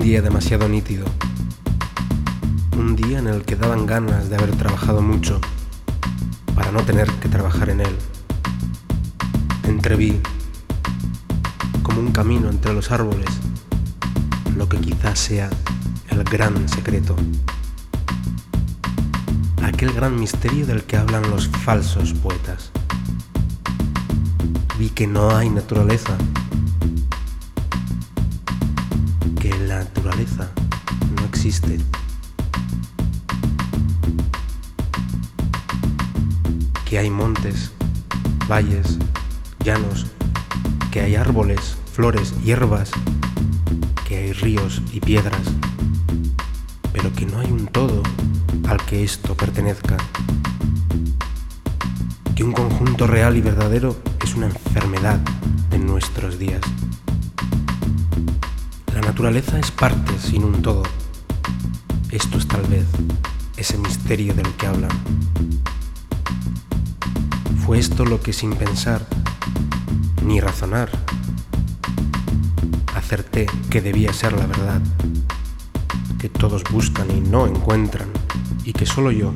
día demasiado nítido. Un día en el que daban ganas de haber trabajado mucho para no tener que trabajar en él. Entreví, como un camino entre los árboles, lo que quizás sea el gran secreto. Aquel gran misterio del que hablan los falsos poetas. Vi que no hay naturaleza la naturaleza no existe. Que hay montes, valles, llanos, que hay árboles, flores, hierbas, que hay ríos y piedras, pero que no hay un todo al que esto pertenezca. Que un conjunto real y verdadero es una enfermedad de nuestros días. Naturaleza es parte sin un todo. Esto es tal vez ese misterio del que hablan. Fue esto lo que sin pensar ni razonar acerté que debía ser la verdad, que todos buscan y no encuentran, y que solo yo,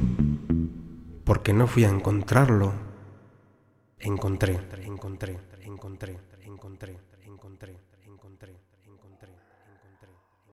porque no fui a encontrarlo, encontré, encontré, encontré, encontré, encontré.